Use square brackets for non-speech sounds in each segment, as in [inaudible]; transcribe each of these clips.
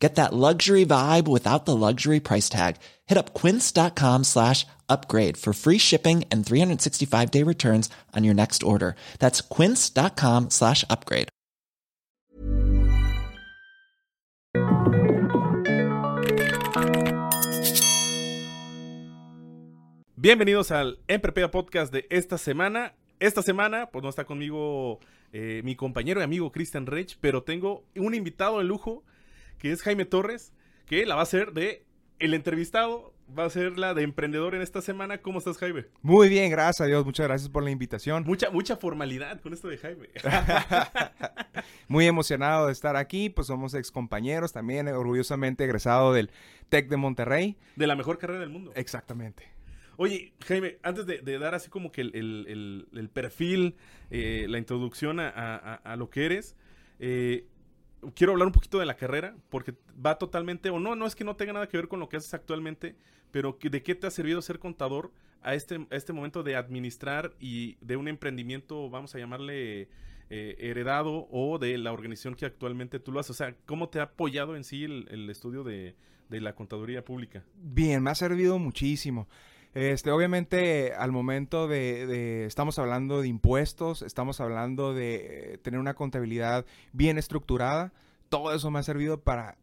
Get that luxury vibe without the luxury price tag. Hit up quince.com slash upgrade for free shipping and 365 day returns on your next order. That's quince.com slash upgrade. Bienvenidos al Emprepeda Podcast de esta semana. Esta semana, pues no está conmigo eh, mi compañero y amigo Christian Rech, pero tengo un invitado de lujo que es Jaime Torres, que la va a hacer de el entrevistado, va a ser la de emprendedor en esta semana. ¿Cómo estás, Jaime? Muy bien, gracias a Dios. Muchas gracias por la invitación. Mucha, mucha formalidad con esto de Jaime. [laughs] Muy emocionado de estar aquí. Pues somos ex compañeros también, orgullosamente egresado del TEC de Monterrey. De la mejor carrera del mundo. Exactamente. Oye, Jaime, antes de, dar así como que el, perfil, eh, la introducción a, lo que eres, eh, quiero hablar un poquito de la carrera, porque va totalmente, o no, no es que no tenga nada que ver con lo que haces actualmente, pero de qué te ha servido ser contador a este, este momento de administrar y de un emprendimiento, vamos a llamarle eh, heredado, o de la organización que actualmente tú lo haces. O sea, ¿cómo te ha apoyado en sí el, estudio de, de la contaduría pública? Bien, me ha servido muchísimo. Este, obviamente, al momento de, estamos hablando de impuestos, estamos hablando de tener una contabilidad bien estructurada. Todo eso me ha servido para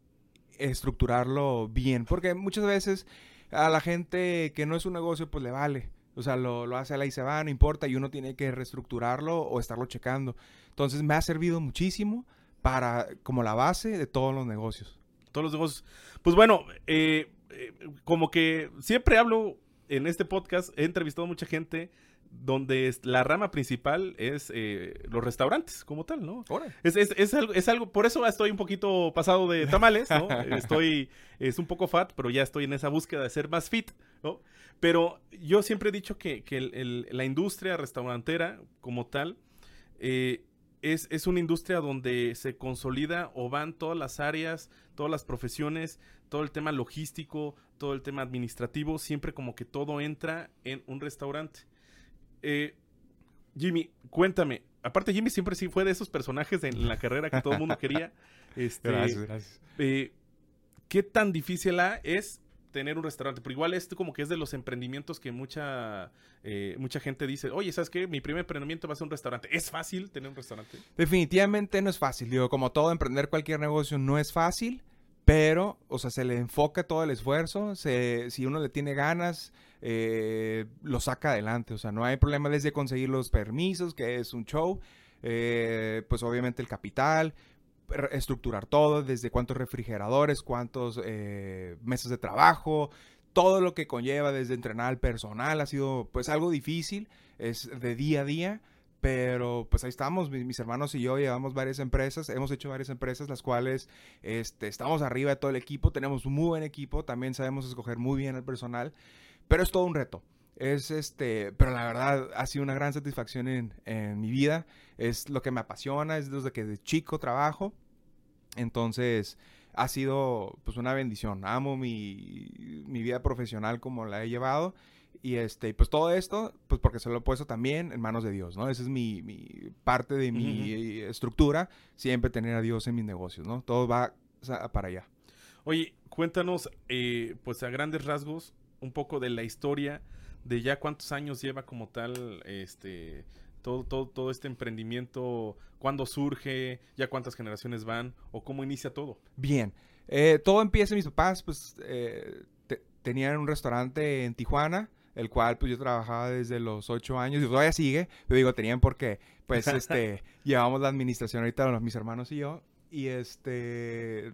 estructurarlo bien, porque muchas veces a la gente que no es un negocio, pues le vale. O sea, lo, lo hace a la y se va, no importa, y uno tiene que reestructurarlo o estarlo checando. Entonces, me ha servido muchísimo para, como la base de todos los negocios. Todos los negocios. Pues bueno, eh, eh, como que siempre hablo en este podcast he entrevistado a mucha gente donde la rama principal es eh, los restaurantes como tal, ¿no? Es, es, es, algo, es algo, por eso estoy un poquito pasado de tamales, ¿no? [laughs] estoy, es un poco fat, pero ya estoy en esa búsqueda de ser más fit, ¿no? Pero yo siempre he dicho que, que la industria restaurantera como tal eh, es, es, una industria donde se consolida o van todas las áreas, todas las profesiones, todo el tema logístico, todo el tema administrativo, siempre como que todo entra en un restaurante. Eh, Jimmy, cuéntame. Aparte, Jimmy siempre sí fue de esos personajes en la carrera que todo el mundo [laughs] quería. Este, gracias, gracias. Eh, ¿Qué tan difícil es tener un restaurante. Pero igual esto como que es de los emprendimientos que mucha, eh, mucha gente dice, oye, ¿sabes qué? Mi primer emprendimiento va a ser un restaurante. ¿Es fácil tener un restaurante? Definitivamente no es fácil. Digo, como todo, emprender cualquier negocio no es fácil. Pero, o sea, se le enfoca todo el esfuerzo. si uno le tiene ganas, eh, lo saca adelante. O sea, no hay problema desde conseguir los permisos, que es un show. Eh, pues obviamente el capital, estructurar todo, desde cuántos refrigeradores, cuántos eh, meses de trabajo, todo lo que conlleva desde entrenar al personal ha sido pues algo difícil, es de día a día, pero pues ahí estamos, mis, hermanos y yo llevamos varias empresas, hemos hecho varias empresas las cuales este, estamos arriba de todo el equipo, tenemos un muy buen equipo, también sabemos escoger muy bien al personal, pero es todo un reto. Es este, pero la verdad ha sido una gran satisfacción en, en mi vida. Es lo que me apasiona, es desde que de chico trabajo. Entonces, ha sido pues una bendición. Amo mi, mi, vida profesional como la he llevado. Y este, pues todo esto, pues porque se lo he puesto también en manos de Dios, ¿no? Esa es mi, mi parte de mi estructura, siempre tener a Dios en mis negocios, ¿no? Todo va para allá. Oye, cuéntanos, eh, pues a grandes rasgos, un poco de la historia de ya cuántos años lleva como tal este todo, todo, todo este emprendimiento, cuándo surge, ya cuántas generaciones van o cómo inicia todo. Bien, eh, todo empieza, mis papás pues eh, tenían un restaurante en Tijuana, el cual pues yo trabajaba desde los ocho años y todavía sigue, pero digo, tenían porque pues [laughs] este, llevamos la administración ahorita mis hermanos y yo y este,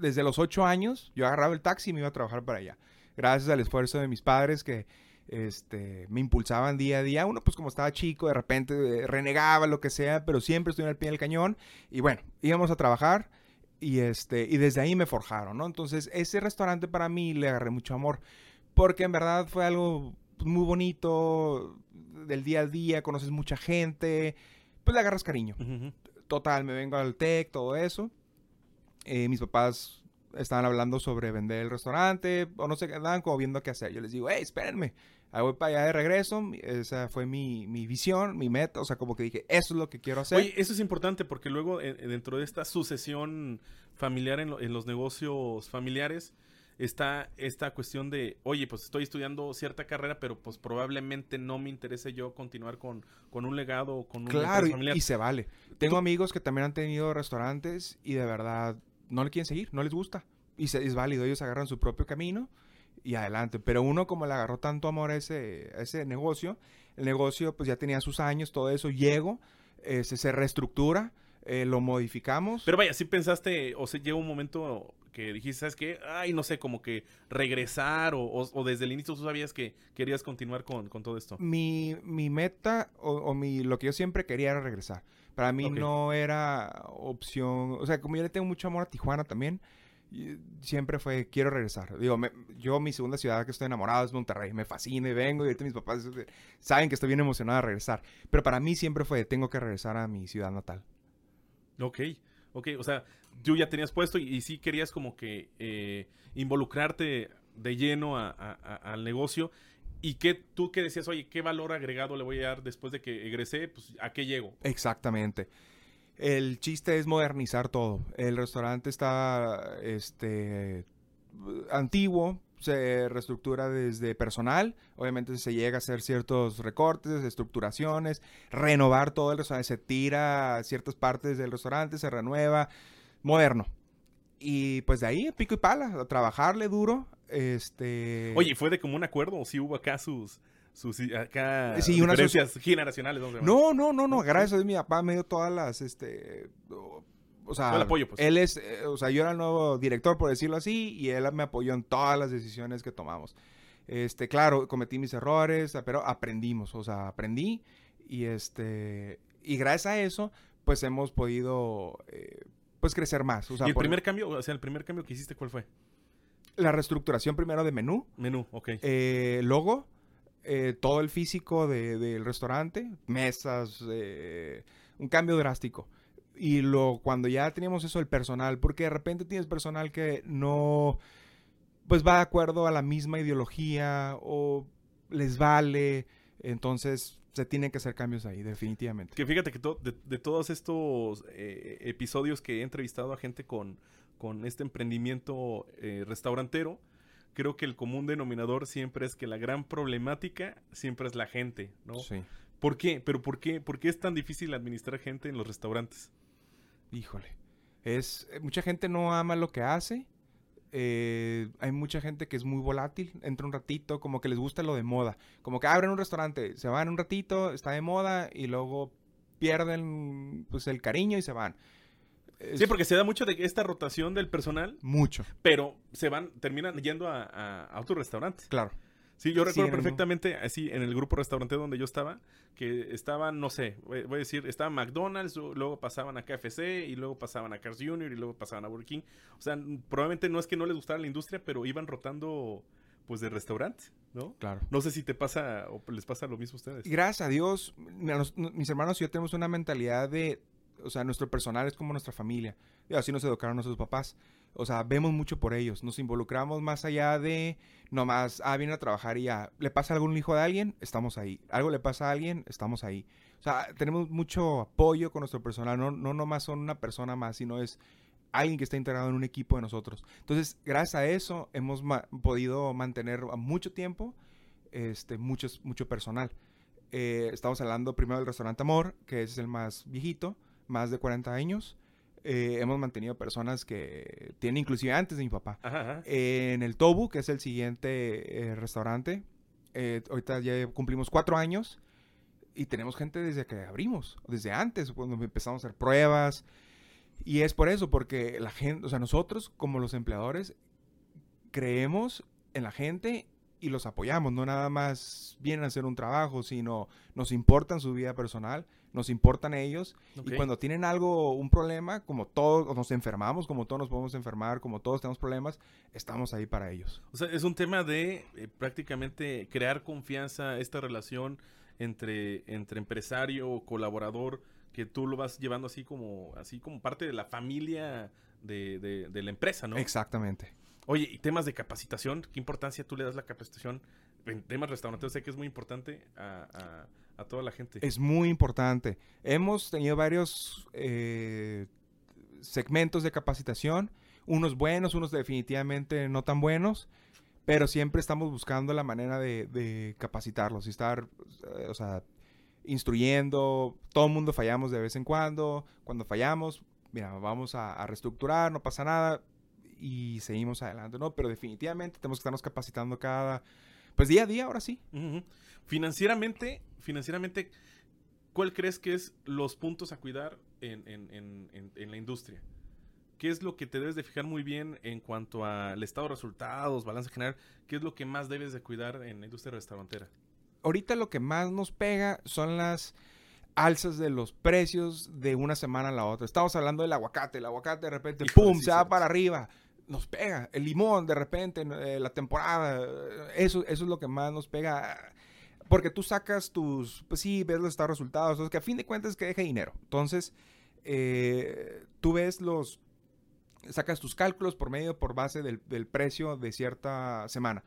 desde los ocho años yo agarraba el taxi y me iba a trabajar para allá gracias al esfuerzo de mis padres que este, me impulsaban día a día. Uno, pues como estaba chico, de repente eh, renegaba, lo que sea, pero siempre estuve al pie del cañón. Y bueno, íbamos a trabajar y, este, y desde ahí me forjaron, ¿no? Entonces, ese restaurante para mí le agarré mucho amor, porque en verdad fue algo pues, muy bonito. del día a día, conoces mucha gente, pues le agarras cariño. Total, me vengo al TEC, todo eso. Eh, mis papás estaban hablando sobre vender el restaurante, o no sé, andaban como viendo qué hacer. Yo les digo, hey, espérenme, ahí voy para allá de regreso. Esa fue mi, mi visión, mi meta, o sea, como que dije, eso es lo que quiero hacer. Oye, eso es importante porque luego eh, dentro de esta sucesión familiar en, lo- en los negocios familiares está esta cuestión de, oye, pues estoy estudiando cierta carrera, pero pues probablemente no me interese yo continuar con, con un legado o con un Claro, y, familiar. y se vale. Tengo amigos que también han tenido restaurantes y de verdad no le quieren seguir, no les gusta. Y se- es válido, ellos agarran su propio camino y adelante. Pero uno como le agarró tanto amor a ese, a ese negocio, el negocio pues ya tenía sus años, todo eso, llego, este, se reestructura, eh, lo modificamos. Pero vaya, si pensaste, o se llegó un momento que dijiste, ¿sabes qué? Ay, no sé, como que regresar o, o- o desde el inicio tú sabías que querías continuar con, con todo esto. mi, mi meta o, o mi, lo que yo siempre quería era regresar. Para mí no era opción, o sea, como yo le tengo mucho amor a Tijuana también, siempre fue, quiero regresar. Digo, me- yo mi segunda ciudad que estoy enamorado es Monterrey, me fascina y vengo y ahorita mis papás saben que estoy bien emocionado de regresar. Pero para mí siempre fue, tengo que regresar a mi ciudad natal. Ok, ok, o sea, tú ya tenías puesto y, sí querías como que eh, involucrarte de lleno al negocio. ¿Y qué tú qué decías, oye, qué valor agregado le voy a dar después de que egresé? Pues, ¿a qué llego? Exactamente. El chiste es modernizar todo. El restaurante está este antiguo, se reestructura desde personal, obviamente se llega a hacer ciertos recortes, estructuraciones, renovar todo el restaurante, se tira ciertas partes del restaurante, se renueva, moderno. Y pues de ahí, pico y pala, a trabajarle duro, este... Oye, ¿fue de común acuerdo o sí hubo acá sus, sus acá Sí, diferencias generacionales? No, no, no, no, gracias a Dios mi papá me dio todas las, este, o, sea, el apoyo, pues. él es, eh, o sea, yo era el nuevo director, por decirlo así, y él me apoyó en todas las decisiones que tomamos. Este, claro, cometí mis errores, pero aprendimos, o sea, aprendí, y este, y gracias a eso, pues hemos podido, eh, pues crecer más. O sea, ¿Y el por- primer cambio, o sea, el primer cambio que hiciste, cuál fue? la reestructuración primero de menú, Menú, ok. eh, logo, eh, todo el físico de- del restaurante, mesas, un cambio drástico. Y lo, cuando ya teníamos eso, el personal, porque de repente tienes personal que no, pues va de acuerdo a la misma ideología o les vale, entonces se tienen que hacer cambios ahí, definitivamente. Que fíjate que to- de, de todos estos eh, episodios que he entrevistado a gente con, con este emprendimiento eh, restaurantero, creo que el común denominador siempre es que la gran problemática siempre es la gente, ¿no? Sí. ¿Por qué? ¿Pero por qué? ¿Por qué es tan difícil administrar gente en los restaurantes? Híjole. Es, eh, mucha gente no ama lo que hace. eh, hay mucha gente que es muy volátil. Entra un ratito, como que les gusta lo de moda. Como que abren un restaurante, se van un ratito, está de moda y luego pierden pues el cariño y se van. Es Sí, porque se da mucho de esta rotación del personal, Mucho, pero se van, terminan yendo a, a, a otro restaurante. claro. Sí, yo recuerdo perfectamente, así, en el grupo restaurante donde yo estaba, que estaban, no sé, voy voy a decir, estaba McDonald's, lu- luego pasaban a KFC, y luego pasaban a Cars Jr., y luego pasaban a Burger King. O sea, probablemente no es que no les gustara la industria, pero iban rotando, pues, de restaurante, ¿no? Claro. No sé si te pasa, o les pasa lo mismo a ustedes. Gracias a Dios, mis hermanos y yo tenemos una mentalidad de, o sea, nuestro personal es como nuestra familia. Y así nos educaron nuestros papás. O sea, vemos mucho por ellos. Nos involucramos más allá de nomás, ah, viene a trabajar y ya. ¿Le pasa algún hijo de alguien? Estamos ahí. ¿Algo le pasa a alguien? Estamos ahí. O sea, tenemos mucho apoyo con nuestro personal. No, no nomás son una persona más, sino es alguien que está integrado en un equipo de nosotros. Entonces, gracias a eso, hemos ma- podido mantener a mucho tiempo este, muchos, mucho personal. Eh, estamos hablando primero del restaurante Amor, que es el más viejito, más de 40 años. Eh, hemos mantenido personas que tienen inclusive antes de mi papá. Ajá, ajá. En el Tobu, que es el siguiente eh, restaurante, eh, ahorita ya cumplimos cuatro años y tenemos gente desde que abrimos, desde antes, cuando empezamos a hacer pruebas. Y es por eso, porque la gente, o sea, nosotros como los empleadores creemos en la gente y los apoyamos, no nada más vienen a hacer un trabajo, sino nos importan su vida personal, nos importan ellos y cuando tienen algo, un problema, como todos nos enfermamos, como todos nos podemos enfermar, como todos tenemos problemas, estamos ahí para ellos. O sea, es un tema de eh, prácticamente crear confianza, esta relación entre, entre empresario o colaborador que tú lo vas llevando así como, así como parte de la familia de, de- de la empresa, ¿no? Exactamente. Oye, y temas de capacitación, ¿qué importancia tú le das la capacitación? En temas restauranteros sé que es muy importante a, a- a toda la gente. Es muy importante. Hemos tenido varios eh, segmentos de capacitación, unos buenos, unos definitivamente no tan buenos, pero siempre estamos buscando la manera de, capacitarlos y estar, eh, o sea, instruyendo. Todo el mundo fallamos de vez en cuando. Cuando fallamos, mira, vamos a, a reestructurar, no pasa nada y seguimos adelante, ¿no? Pero definitivamente tenemos que estarnos capacitando cada, pues día a día, ahora sí. Financieramente, financieramente, ¿cuál crees que es los puntos a cuidar en, en- en- en- la industria? ¿Qué es lo que te debes de fijar muy bien en cuanto al estado de resultados, balance general? ¿Qué es lo que más debes de cuidar en la industria restaurantera? ahorita lo que más nos pega son las alzas de los precios de una semana a la otra. Estamos hablando del aguacate. El aguacate de repente, ¡pum!, sí, se va para arriba. Nos pega. El limón de repente, eh, la temporada. eh, Eso, eso es lo que más nos pega. Porque tú sacas tus, pues sí, ves los resultados, que a fin de cuentas es que deja dinero. Entonces, eh, tú ves los, sacas tus cálculos por medio, por base del, del precio de cierta semana.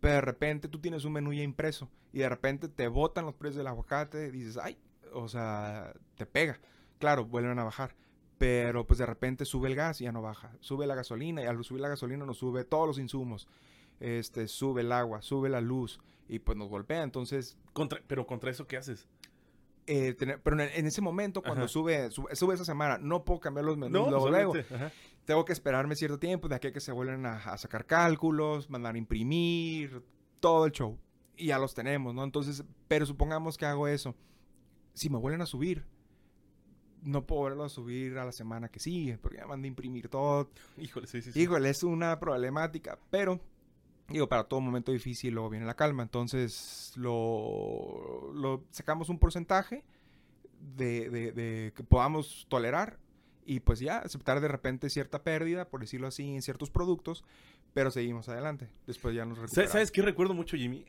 Pero de repente tú tienes un menú ya impreso y de repente te botan los precios del aguacate y dices, ay, o sea, te pega. Claro, vuelven a bajar. Pero pues de repente sube el gas y ya no baja. Sube la gasolina y al subir la gasolina nos sube todos los insumos. Este, sube el agua, sube la luz y pues nos golpea. Entonces, Contra- pero contra eso, ¿qué haces? eh, tener- pero en, en ese momento cuando sube, sube, sube esa semana, no puedo cambiar los menús luego, ajá. Tengo que esperarme cierto tiempo de aquí a que se vuelven a, a sacar cálculos, mandar a imprimir, todo el show. Y ya los tenemos, ¿no? Entonces, pero supongamos que hago eso. Si me vuelven a subir, no puedo volverlo a subir a la semana que sigue, porque ya mandé a imprimir todo. Híjole, sí, sí, sí. Híjole, es una problemática, pero digo, para todo momento difícil luego viene la calma. Entonces, lo, lo sacamos un porcentaje de, de- de que podamos tolerar y pues ya aceptar de repente cierta pérdida, por decirlo así, en ciertos productos, pero seguimos adelante. Después ya nos recuperamos. ¿Sabes qué recuerdo mucho, Jimmy?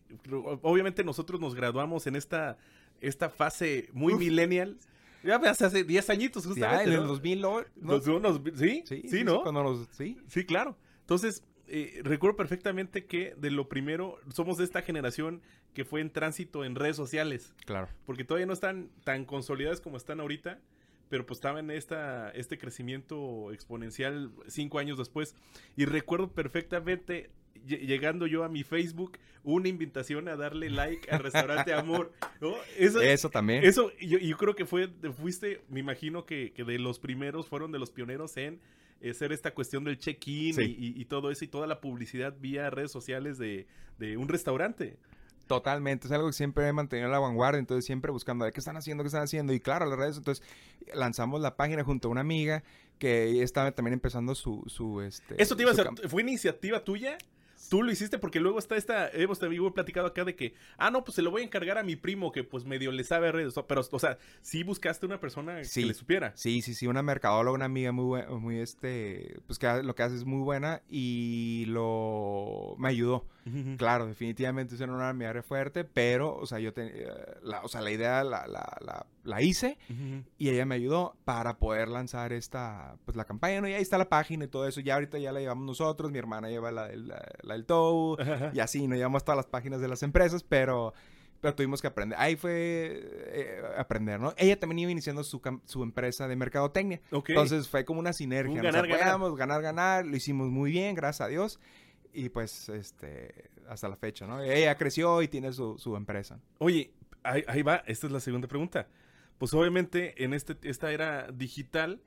Obviamente nosotros nos graduamos en esta, esta fase muy Uf. millennial. Ya hace 10 añitos Ya, justamente. en el ¿no? 2000, ¿no? Los unos- ¿sí? Sí, sí, ¿no? cuando nos- sí. Sí, claro. Entonces, eh, recuerdo perfectamente que de lo primero, somos de esta generación que fue en tránsito en redes sociales, Claro. porque todavía no están tan consolidadas como están ahorita, pero pues estaba en esta, este crecimiento exponencial cinco años después. Y recuerdo perfectamente, llegando yo a mi Facebook, una invitación a darle like al restaurante Amor. ¿no? Eso, Eso también. eso, yo, yo creo que fue, fuiste, me imagino que, que de los primeros, fueron de los pioneros en eh, hacer esta cuestión del check-in Sí. y, y- y todo eso y toda la publicidad vía redes sociales de, de un restaurante. Totalmente, es algo que siempre he mantenido a la vanguardia, entonces siempre buscando ver qué están haciendo, qué están haciendo. Y claro, las redes, entonces lanzamos la página junto a una amiga que estaba también empezando su... su este, Eso te iba a cam- ¿fue iniciativa tuya? Tú lo hiciste porque luego está esta, hemos también platicado acá de que, ah, no, pues se lo voy a encargar a mi primo que pues medio le sabe a redes, pero, o sea, sí buscaste una persona Sí. que le supiera. Sí, sí, sí, una mercadóloga, una amiga muy buena, muy este, pues que lo que hace es muy buena y lo, me ayudó. Claro, definitivamente eso era mi área fuerte, pero, o sea, yo tenía, la, o sea, la idea la, la, la, la hice Ujú. y ella me ayudó para poder lanzar esta, pues la campaña, ¿no? Y ahí está la página y todo eso. Ya ahorita ya la llevamos nosotros, mi hermana lleva la, del- TOW Ajá. y así, no llevamos todas las páginas de las empresas, pero, pero tuvimos que aprender. Ahí fue eh, aprender, ¿no? Ella también iba iniciando su, su empresa de mercadotecnia. Ok. Entonces fue como una sinergia. Un ganar, ganar. apoyamos, ganar, ganar. Lo hicimos muy bien, gracias a Dios. Y pues, este, hasta la fecha, ¿no? Ella creció y tiene su, su empresa. Oye, ahí, ahí va, esta es la segunda pregunta. Pues obviamente en este, esta era digital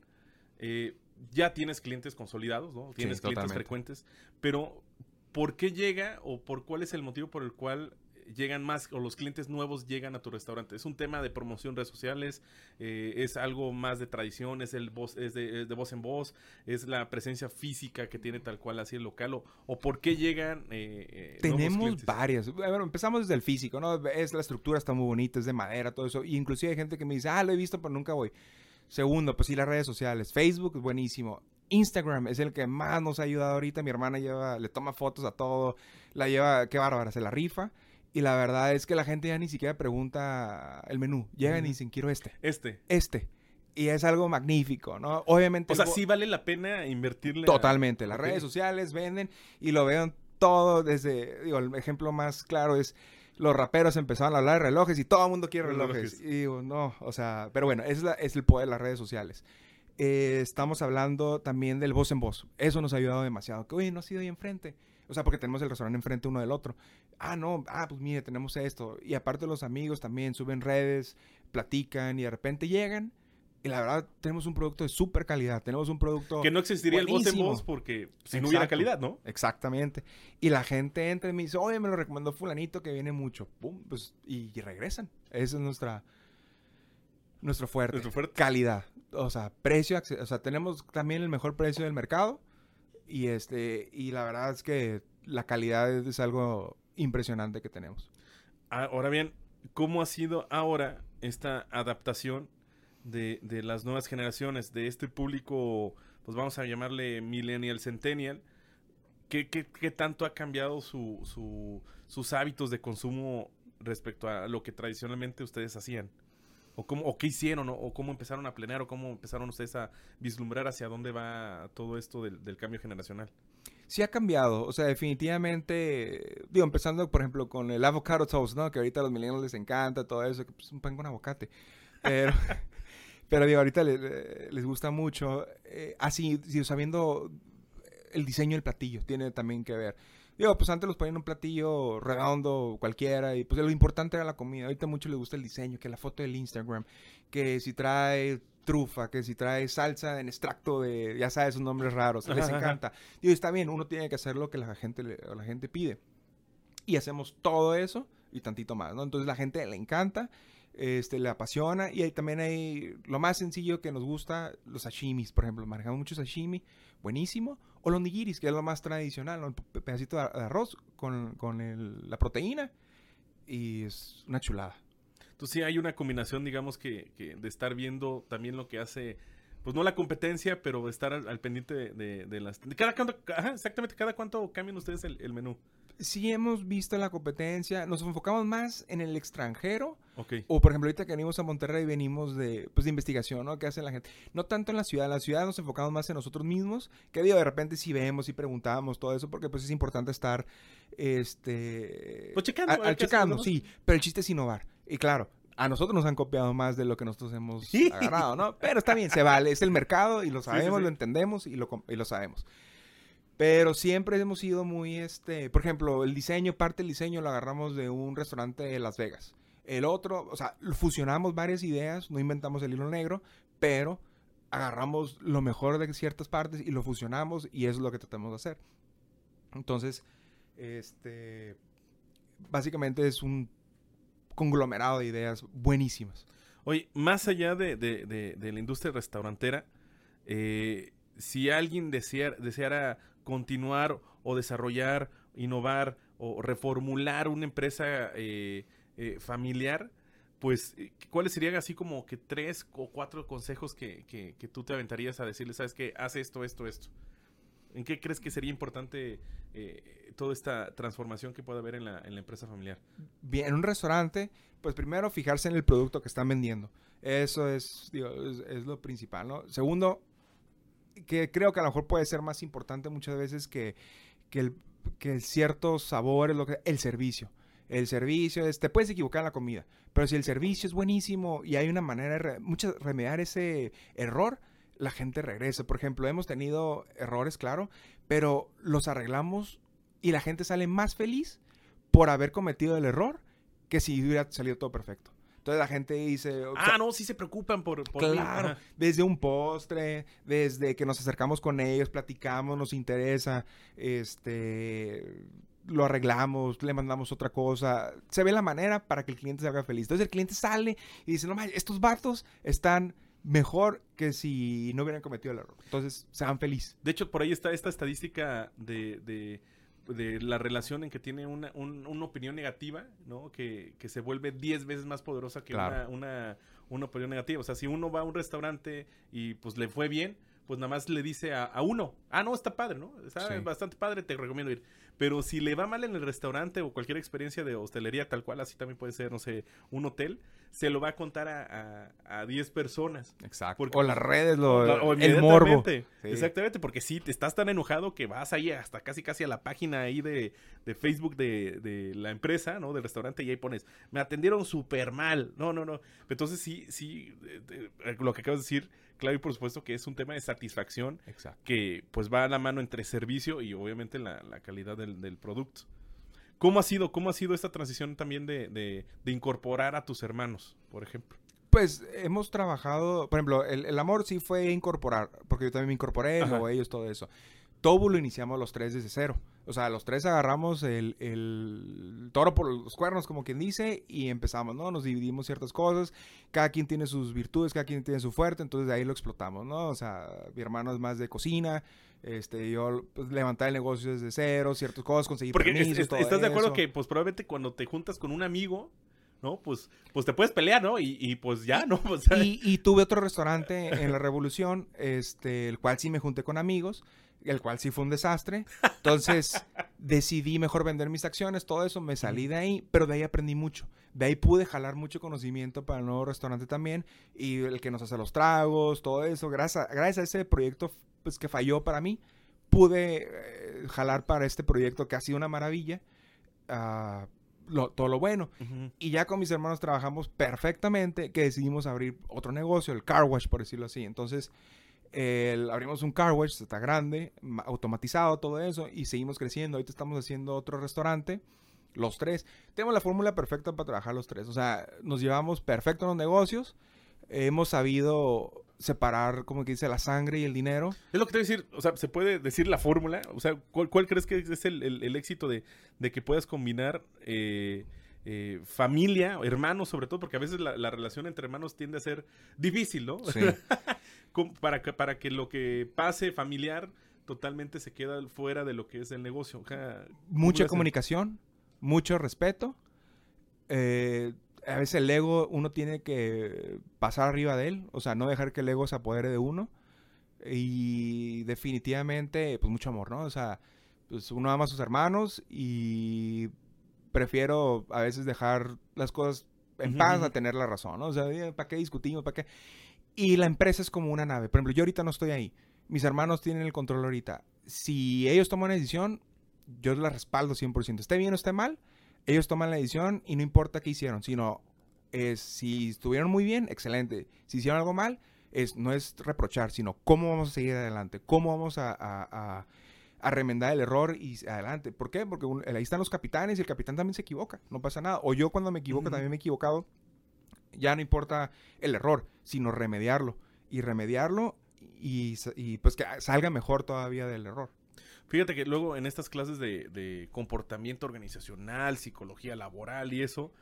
eh, ya tienes clientes consolidados, ¿no? Tienes clientes totalmente. frecuentes, pero ¿por qué llega o por cuál es el motivo por el cual llegan más o los clientes nuevos llegan a tu restaurante? ¿Es un tema de promoción redes sociales? Eh, ¿Es algo más de tradición? ¿Es, el voz, es, de, es de voz en voz? ¿Es la presencia física que tiene tal cual así el local? ¿O, o por qué llegan eh, eh, Tenemos varias. Bueno, empezamos desde el físico, ¿no? Es la estructura está muy bonita, es de madera, todo eso. Y inclusive hay gente que me dice, ah, lo he visto, pero nunca voy. Segundo, pues sí, las redes sociales. Facebook es buenísimo. Instagram es el que más nos ha ayudado ahorita. Mi hermana lleva, le toma fotos a todo. La lleva, qué bárbara, se la rifa. Y la verdad es que la gente ya ni siquiera pregunta el menú. Llegan y Ujú. dicen, quiero este, Este. este. Y es algo magnífico, ¿no? Obviamente... O sea, sí vale la pena invertirle. a- Totalmente. Las redes sociales venden y lo veo todo desde, digo, el ejemplo más claro es los raperos empezaron a hablar de relojes y todo el mundo quiere relojes. Relojes. Y digo, no, o sea, pero bueno, es, la- es el poder de las redes sociales. Eh, estamos hablando también del voz en voz. Eso nos ha ayudado demasiado. Que, oye, no has ido ahí enfrente. O sea, porque tenemos el restaurante enfrente uno del otro. Ah, no, ah, pues mire, tenemos esto. Y aparte los amigos también suben redes, platican y de repente llegan. Y la verdad, tenemos un producto de súper calidad. Tenemos un producto... Que no existiría el voz en voz porque si no hubiera calidad, ¿no? Exactamente. Y la gente entra y me dice, oye, me lo recomendó fulanito que viene mucho. Pum, pues, y, y regresan. Esa es nuestra... Nuestro fuerte. Nuestro fuerte. Calidad. O sea, precio, o sea, tenemos también el mejor precio del mercado. Y este, y la verdad es que la calidad es algo impresionante que tenemos. Ah, Ahora bien, ¿cómo ha sido ahora esta adaptación de, de las nuevas generaciones, de este público, pues vamos a llamarle millennial, centennial? ¿Qué, qué, qué tanto ha cambiado su, su- sus hábitos de consumo respecto a lo que tradicionalmente ustedes hacían? ¿O, cómo, qué hicieron? O, o cómo empezaron a planear? ¿O cómo empezaron ustedes a vislumbrar hacia dónde va todo esto del, del cambio generacional? Sí ha cambiado, o sea, definitivamente, digo, empezando por ejemplo con el avocado toast, ¿no? Que ahorita a los millennials les encanta todo eso, que pues, un pan con aguacate. Pero, [laughs] pero digo, ahorita le- le- les, gusta mucho. eh, así, sabiendo el diseño del platillo, tiene también que ver. Digo, pues antes los ponían un platillo redondo, cualquiera, y pues lo importante era la comida. Ahorita mucho les gusta el diseño, que la foto del Instagram, que si trae trufa, que si trae salsa en extracto de, ya sabes, esos nombres raros, les encanta. Digo, está bien, uno tiene que hacer lo que la gente, le- la gente pide. Y hacemos todo eso y tantito más, ¿no? Entonces la gente le encanta, este, le apasiona y ahí también hay lo más sencillo que nos gusta, los sashimis, por ejemplo, manejamos mucho sashimi, buenísimo, o los nigiris, que es lo más tradicional, ¿no? El pe- pedacito de de arroz con, con el- la proteína y es una chulada. Entonces sí hay una combinación, digamos, que, que de estar viendo también lo que hace, pues no la competencia, pero estar al, al pendiente de, de- de las... de cada cuánto, ajá, exactamente, cada cuánto cambian ustedes el, el menú. Sí hemos visto la competencia, nos enfocamos más en el extranjero, Ok. O por ejemplo, ahorita que venimos a Monterrey venimos de, pues, de investigación, ¿no? ¿Qué hace la gente? No tanto en la ciudad, en la ciudad nos enfocamos más en nosotros mismos, que digo, de repente si vemos y preguntamos todo eso, porque pues es importante estar, este... Pues checando, a- al checando, sí, pero el chiste es innovar. Y claro, a nosotros nos han copiado más de lo que nosotros hemos Sí. agarrado, ¿no? Pero está bien, se vale, es el mercado y lo sí, sabemos, sí. lo entendemos y lo, y lo sabemos. Pero siempre hemos sido muy, este, por ejemplo, el diseño, parte del diseño lo agarramos de un restaurante de Las Vegas. El otro, o sea, fusionamos varias ideas, no inventamos el hilo negro, pero agarramos lo mejor de ciertas partes y lo fusionamos y eso es lo que tratamos de hacer. Entonces, este, básicamente es un conglomerado de ideas buenísimas. Oye, más allá de, de- de- la industria restaurantera, eh, si alguien desear- deseara continuar o desarrollar, innovar o reformular una empresa eh, eh, familiar, pues, ¿cuáles serían así como que tres o cuatro consejos que, que- que tú te aventarías a decirle, sabes qué, haz esto, esto, esto? ¿En qué crees que sería importante eh, toda esta transformación que puede haber en la, empresa familiar? Bien, en un restaurante, pues primero fijarse en el producto que están vendiendo. Eso es, lo principal, ¿no? Segundo, que creo que a lo mejor puede ser más importante muchas veces que, que, el, que ciertos sabores, lo que, el servicio. El servicio, es, te puedes equivocar en la comida, pero si el servicio es buenísimo y hay una manera de muchas- remediar ese error, la gente regresa. Por ejemplo, hemos tenido errores, claro, pero los arreglamos y la gente sale más feliz por haber cometido el error que si hubiera salido todo perfecto. Entonces la gente dice, o sea, Ah, no, sí se preocupan por... claro, desde un postre, desde que nos acercamos con ellos, platicamos, nos interesa, este, lo arreglamos, le mandamos otra cosa, se ve la manera para que el cliente se haga feliz. Entonces el cliente sale y dice, no manches, estos vatos están mejor que si no hubieran cometido el error. Entonces, sean feliz. De hecho, por ahí está esta estadística de, de, de la relación en que tiene una, un- una opinión negativa, ¿no? Que, que se vuelve 10 veces más poderosa que Claro. una, una, una opinión negativa. O sea, si uno va a un restaurante y pues le fue bien, pues nada más le dice a, a uno, ah, no, está padre, ¿no? Está Sí. bastante padre, te recomiendo ir. Pero si le va mal en el restaurante o cualquier experiencia de hostelería tal cual, así también puede ser, no sé, un hotel, se lo va a contar a, a, a 10 personas. Exacto. Porque- o las redes, lo, O el morbo. inmediatamente. Sí. Exactamente, porque sí, te estás tan enojado que vas ahí hasta casi casi a la página ahí de, de Facebook de, de la empresa, ¿no? Del restaurante y ahí pones, me atendieron súper mal. No, no, no. Entonces sí, sí, eh, eh, lo que acabas de decir, claro y por supuesto que es un tema de satisfacción Exacto. que pues va a la mano entre servicio y obviamente la, la calidad del, del producto. ¿Cómo ha sido, cómo ha sido esta transición también de, de- de incorporar a tus hermanos, por ejemplo? Pues hemos trabajado, por ejemplo, el, el amor sí fue incorporar, porque yo también me incorporé, luego ellos, todo eso. Tobu lo iniciamos los tres desde cero. O sea, los tres agarramos el, el toro por los cuernos, como quien dice, y empezamos, ¿no? Nos dividimos ciertas cosas, cada quien tiene sus virtudes, cada quien tiene su fuerte, entonces de ahí lo explotamos, ¿no? O sea, mi hermano es más de cocina, este, yo pues, levantar el negocio desde cero, ciertas cosas, conseguir Porque permisos, es- todo estás de acuerdo eso. que, pues, probablemente cuando te juntas con un amigo, ¿no? Pues, pues te puedes pelear, ¿no? Y, y, pues ya, ¿no? [laughs] Pues, Y, y tuve otro restaurante en la Revolución, este, el cual sí me junté con amigos, el cual sí fue un desastre. Entonces [laughs] decidí mejor vender mis acciones, todo eso, me salí de ahí, pero de ahí aprendí mucho. De ahí pude jalar mucho conocimiento para el nuevo restaurante también, y el que nos hace los tragos, todo eso. Gracias a, gracias a ese proyecto pues, que falló para mí, pude eh, jalar para este proyecto que ha sido una maravilla. ah, lo- todo lo bueno. Y ya con mis hermanos trabajamos perfectamente que decidimos abrir otro negocio, el car wash, por decirlo así. Entonces, el- abrimos un car wash, está grande, ma- automatizado, todo eso, y seguimos creciendo. Ahorita estamos haciendo otro restaurante, los tres. Tenemos la fórmula perfecta para trabajar los tres. O sea, nos llevamos perfecto en los negocios. Hemos sabido separar, como que dice, la sangre y el dinero. Es lo que te voy a decir, o sea, ¿se puede decir la fórmula? O sea, ¿cuál, cuál crees que es el, el- el éxito de, de que puedas combinar eh, eh, familia, hermanos sobre todo? Porque a veces la, la relación entre hermanos tiende a ser difícil, ¿no? Como [laughs] para, que, para que lo que pase familiar totalmente se queda fuera de lo que es el negocio. O sea, ¿cómo le mucha comunicación, mucho respeto. Eh, a veces el ego uno tiene que pasar arriba de él, o sea, no dejar que el ego se apodere de uno. Y definitivamente, pues mucho amor, ¿no? O sea, pues uno ama a sus hermanos y prefiero a veces dejar las cosas en paz a tener la razón, ¿no? O sea, ¿para qué discutimos? ¿Para qué? Y la empresa es como una nave. Por ejemplo, yo ahorita no estoy ahí. Mis hermanos tienen el control ahorita. Si ellos toman una decisión, yo la respaldo 100%. Esté bien o esté mal, ellos toman la decisión y no importa qué hicieron, sino es si estuvieron muy bien, excelente. Si hicieron algo mal, es, no es reprochar, sino cómo vamos a seguir adelante, cómo vamos a, a- a- a remendar el error y adelante. ¿Por qué? Porque un- ahí están los capitanes y el capitán también se equivoca, no pasa nada. O yo cuando me equivoco también me he equivocado. Ya no importa el error, sino remediarlo. Y remediarlo y, pues que salga mejor todavía del error. Fíjate que luego en estas clases de, de comportamiento organizacional, psicología laboral y eso,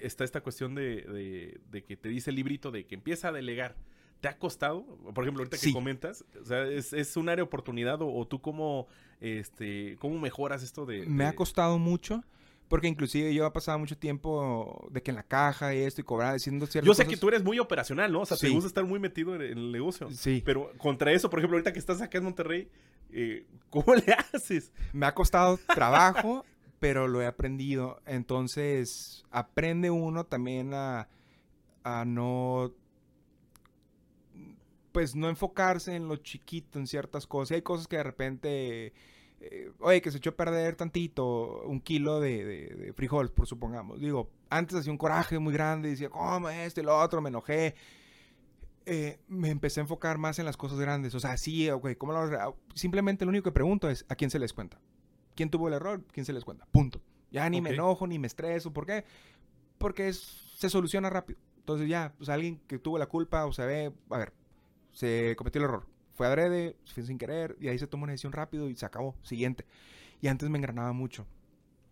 está esta cuestión de, de- de que te dice el librito de que empieza a delegar. ¿Te ha costado? Por ejemplo, ahorita que comentas, o sea, ¿es, es un área de oportunidad o, o tú cómo, este, cómo mejoras esto de... Me ha costado mucho. Porque inclusive yo he pasado mucho tiempo de que en la caja y esto y cobrar, diciendo ciertas Yo sé cosas. que tú eres muy operacional, ¿no? O sea, te gusta estar muy metido en, en el negocio. Sí, Pero contra eso, por ejemplo, ahorita que estás acá en Monterrey, eh, [laughs] ¿cómo le haces? me ha costado trabajo, [laughs] pero lo he aprendido. Entonces, aprende uno también a, a no... Pues no enfocarse en lo chiquito, en ciertas cosas. Y hay cosas que de repente... eh, oye, que se echó a perder tantito, un kilo de, de, de frijol, por supongamos. Digo, antes hacía un coraje muy grande, decía, ¿cómo esto y lo otro? Me enojé. Eh, me empecé a enfocar más en las cosas grandes. O sea, sí, ok, ¿cómo lo Simplemente lo único que pregunto es, ¿a quién se les cuenta? ¿Quién tuvo el error? ¿Quién se les cuenta? Punto. Ya ni me enojo, ni me estreso. ¿Por qué? Porque es- se soluciona rápido. Entonces ya, pues alguien que tuvo la culpa o se ve, a ver, se cometió el error. Fue adrede, fue sin querer, y ahí se toma una decisión rápido y se acabó. Siguiente. Y antes me engranaba mucho.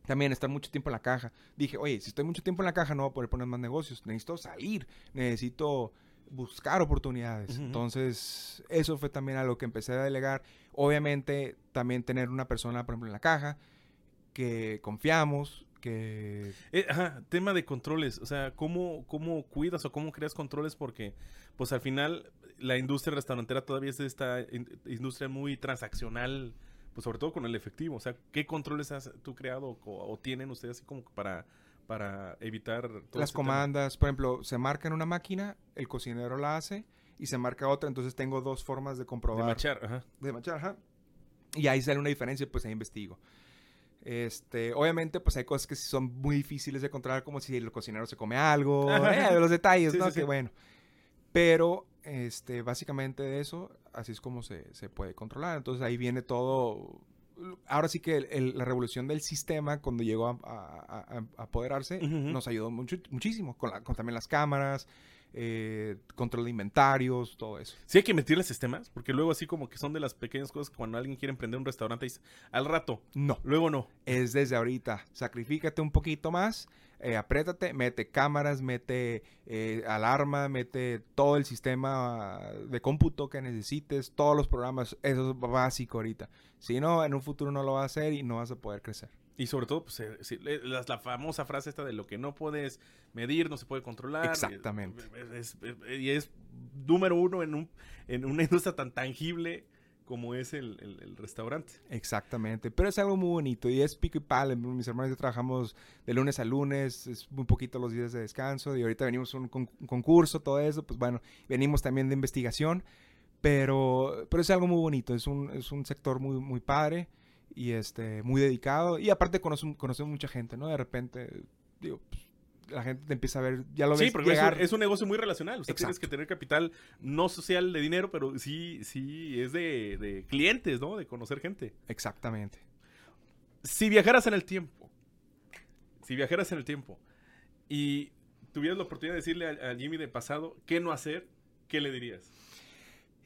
También estar mucho tiempo en la caja. Dije, oye, si estoy mucho tiempo en la caja no voy a poder poner más negocios. Necesito salir. Necesito buscar oportunidades. Entonces, eso fue también a lo que empecé a delegar. Obviamente, también tener una persona, por ejemplo, en la caja, que confiamos, que... Eh, ajá, tema de controles, o sea, ¿cómo, ¿cómo cuidas o cómo creas controles? Porque, pues al final, la industria restaurantera todavía es esta in- industria muy transaccional, pues sobre todo con el efectivo. O sea, ¿qué controles has tú creado o, o tienen ustedes así como para, para evitar todo Las este tema? comandas, por ejemplo, se marca en una máquina, el cocinero la hace y se marca otra, entonces tengo dos formas de de comprobar. machar? Ajá. de machar, ajá. Y ahí sale una diferencia, pues ahí investigo. Este, obviamente, pues hay cosas que sí son muy difíciles de controlar, como si el cocinero se come algo, [laughs] eh, los detalles, Sí, ¿no? sí, que sí. bueno. Pero, este, básicamente de eso, así es como se, se puede controlar. Entonces ahí viene todo. Ahora sí que el- el- la revolución del sistema, cuando llegó a, a- a- a apoderarse, Ujú, ujú. nos ayudó mucho, muchísimo. Con, la- con también las cámaras, eh, control de inventarios, todo eso. Sí hay que meterle sistemas, porque luego así como que son de las pequeñas cosas que cuando alguien quiere emprender un restaurante dice, al rato, No. luego no. es desde ahorita. Sacrifícate un poquito más, eh, apriétate, mete cámaras, mete eh, alarma, mete todo el sistema de cómputo que necesites, todos los programas. Eso es básico ahorita. Si no, en un futuro no lo vas a hacer y no vas a poder crecer. Y sobre todo, pues, eh, la, la famosa frase esta de lo que no puedes medir, no se puede controlar. Exactamente. Es- es- es- y es número uno en, un, en una industria tan tangible como es el, el- el restaurante. Exactamente, pero es algo muy bonito y es pico y pala. Mis hermanos y yo trabajamos de lunes a lunes, es muy poquito los días de descanso y ahorita venimos a un, con- un concurso, todo eso, pues bueno, venimos también de investigación, pero, pero es algo muy bonito, es un, es un sector muy, muy padre y este, muy dedicado y aparte conocemos conoce mucha gente, ¿no? De repente, digo, pues, la gente te empieza a ver, ya lo Sí, ves porque es llegar. un, es un negocio muy relacional. Sea, tienes que tener capital no social de dinero, pero sí, sí es de, de clientes, ¿no? De conocer gente. Exactamente. Si viajaras en el tiempo, si viajaras en el tiempo y tuvieras la oportunidad de decirle a, a Jimmy de pasado qué no hacer, ¿qué le dirías?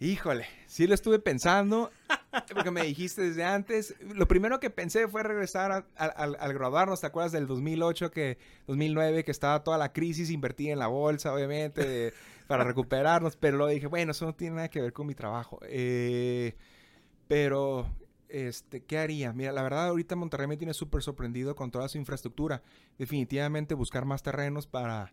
Híjole, sí lo estuve pensando, porque me dijiste desde antes. Lo primero que pensé fue regresar al, al graduarnos, ¿te acuerdas del 2008, que 2009, que estaba toda la crisis, invertí en la bolsa, obviamente, [laughs] para recuperarnos, pero luego dije, bueno, eso no tiene nada que ver con mi trabajo. Eh, pero, este, ¿qué haría? Mira, la verdad, ahorita Monterrey me tiene súper sorprendido con toda su infraestructura. Definitivamente buscar más terrenos para,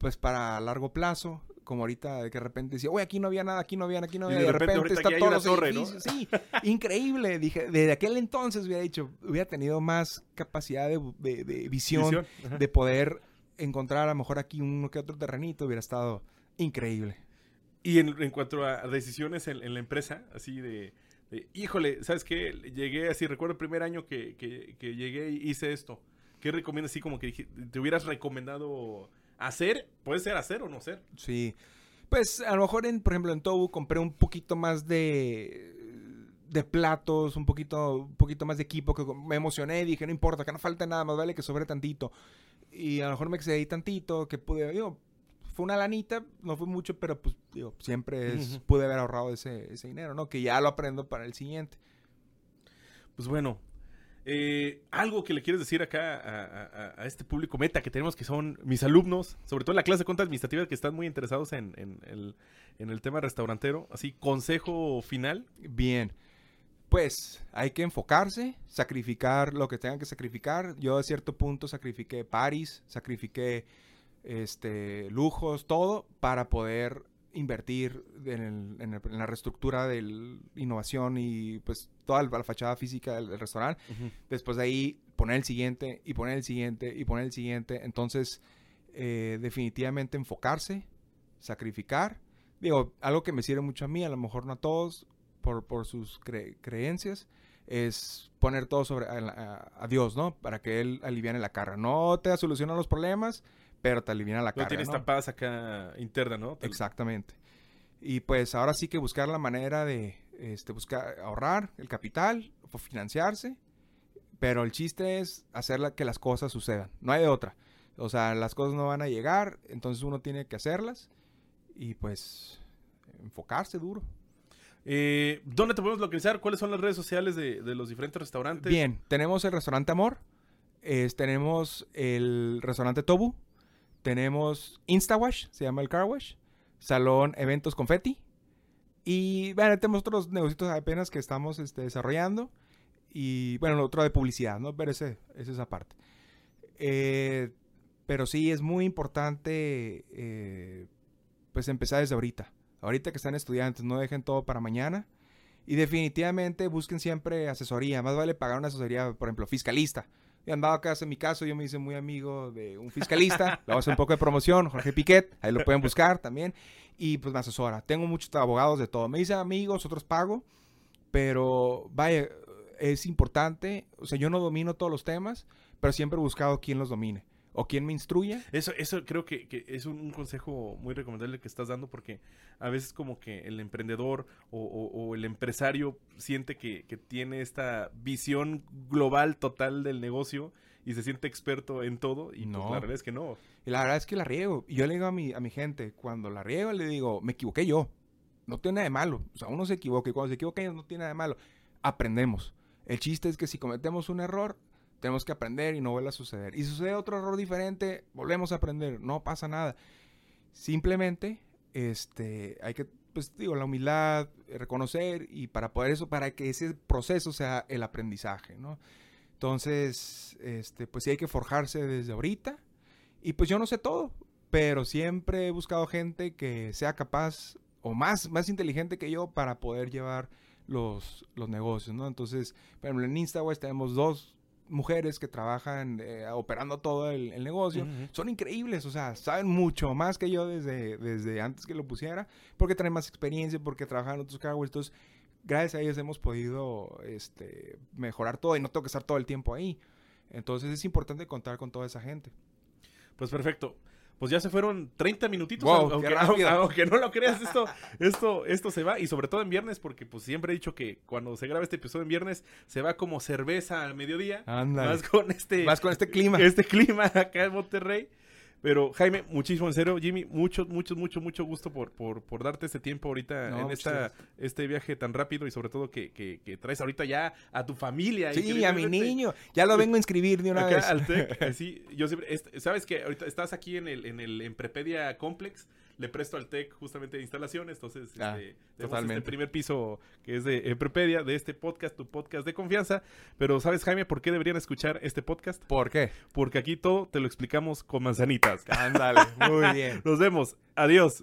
pues, para largo plazo. Como ahorita, de que de repente decía, oye, aquí no había nada, aquí no había, aquí no había. Y de repente, repente, está una los torre, ¿no? Sí, increíble. Dije, desde aquel entonces hubiera dicho, hubiera tenido más capacidad de, de- de visión, de poder encontrar a lo mejor aquí uno que otro terrenito. Hubiera estado increíble. Y en, en cuanto a decisiones en, en la empresa, así de, híjole, ¿sabes qué? Llegué así, recuerdo el primer año que, que- que llegué y hice esto. ¿Qué recomiendas así como que dije- te hubieras recomendado hacer? Puede ser hacer o no ser. Sí. Pues a lo mejor, en, por ejemplo, en Tobu compré un poquito más de de platos, un poquito, un poquito más de equipo, que me emocioné y dije, no importa, que no falte nada, más vale que sobre tantito. Y a lo mejor me excedí tantito, que pude, digo, fue una lanita, no fue mucho, pero pues, digo, siempre es- pude haber ahorrado ese, ese dinero, ¿no? Que ya lo aprendo para el siguiente. Pues bueno, eh, algo que le quieres decir acá a, este público meta que tenemos que son mis alumnos, sobre todo en la clase de cuenta administrativa que están muy interesados en, el, en el tema restaurantero. Así, consejo final. Bien. Pues hay que enfocarse, sacrificar lo que tengan que sacrificar. Yo a cierto punto sacrifiqué Paris, sacrifiqué este, lujos, todo para poder invertir en, el- en el- en la reestructura de innovación y pues toda la fachada física del, del restaurante. Después de ahí poner el siguiente y poner el siguiente y poner el siguiente. Entonces, eh, definitivamente enfocarse, sacrificar. Digo, algo que me sirve mucho a mí, a lo mejor no a todos, por, por sus cre- creencias, es poner todo sobre a, a- a Dios, ¿no? Para que Él aliviane la carga. No te soluciona los problemas, pero te aliviana la No tienes ¿no? paz acá interna, ¿no? Te- Exactamente. Y pues ahora sí que buscar la manera de este, buscar ahorrar el capital, o financiarse, pero el chiste es hacer la- que las cosas sucedan. No hay de otra. O sea, las cosas no van a llegar, entonces uno tiene que hacerlas y pues enfocarse duro. Eh, ¿Dónde te podemos localizar? ¿Cuáles son las redes sociales de, de los diferentes restaurantes? Bien, tenemos el restaurante Amor, tenemos el restaurante Tobu, tenemos Instawash, se llama el Car Wash, Salón Eventos Confetti, y bueno, tenemos otros negocios apenas que estamos este, desarrollando, y bueno, otro de publicidad, ¿no? Pero ese, es aparte. Eh, pero sí, es muy importante, eh, pues empezar desde ahorita. Ahorita que están estudiantes, no dejen todo para mañana. Y definitivamente busquen siempre asesoría. Más vale pagar una asesoría, por ejemplo, fiscalista. Y andaba acá, en mi caso, yo me hice muy amigo de un fiscalista. [laughs] Le voy a hacer un poco de promoción, Jorge Piquet. Ahí lo pueden buscar también. Y pues me asesora. Tengo muchos abogados de todo. Me hice amigos, otros pago. Pero vaya, es importante. O sea, yo no domino todos los temas, pero siempre he buscado quién los domine o quien me instruya. Eso, eso creo que, es un, consejo muy recomendable que estás dando porque a veces como que el emprendedor o, el empresario siente que, tiene esta visión global total del negocio y se siente experto en todo y pues, no. la realidad es que no. Y la verdad es que la riego. Y yo le digo a mi, a mi gente, cuando la riego le digo, me equivoqué yo. No tiene nada de malo. O sea, uno se equivoca y cuando se equivoca no tiene nada de malo. Aprendemos. El chiste es que si cometemos un error, tenemos que aprender y no vuelve a suceder. Y sucede otro error diferente, volvemos a aprender, no pasa nada. Simplemente, este, hay que, pues digo, la humildad, reconocer y para poder eso, para que ese proceso sea el aprendizaje, ¿no? Entonces, este, pues sí hay que forjarse desde ahorita. Y pues yo no sé todo, pero siempre he buscado gente que sea capaz o más, más inteligente que yo para poder llevar los, los negocios, ¿no? Entonces, por ejemplo, en Instagram tenemos dos mujeres que trabajan eh, operando todo el, negocio, son increíbles, o sea, saben mucho más que yo desde, desde antes que lo pusiera, porque traen más experiencia, porque trabajan en otros cargos, entonces gracias a ellos hemos podido este, mejorar todo y no tengo que estar todo el tiempo ahí. Entonces es importante contar con toda esa gente. Pues perfecto pues ya se fueron 30 minutitos. [laughs] aunque, no lo creas, esto, esto, esto se va. Y sobre todo en viernes, porque pues siempre he dicho que cuando se graba este episodio en viernes, se va como cerveza al mediodía. Anda. Más con este. Más con este clima. Este clima acá en Monterrey. Pero Jaime, muchísimo en serio, Jimmy, mucho, mucho, mucho, mucho gusto por, por, por darte este tiempo ahorita en esta, este viaje tan rápido y sobre todo que, que, traes ahorita ya a tu familia. Sí, a mi niño. Ya lo vengo a inscribir de una vez. Al TEC, [laughs] sí, yo siempre, sabes que ahorita estás aquí en el, en el en Prepedia Complex le presto al TEC justamente instalaciones, entonces ah, este, tenemos este primer piso que es de Emprepedia, de este podcast, tu podcast de confianza, pero ¿sabes Jaime por qué deberían escuchar este podcast? ¿Por qué? Porque aquí todo te lo explicamos con manzanitas. Ándale, muy bien. [laughs] Nos vemos, adiós.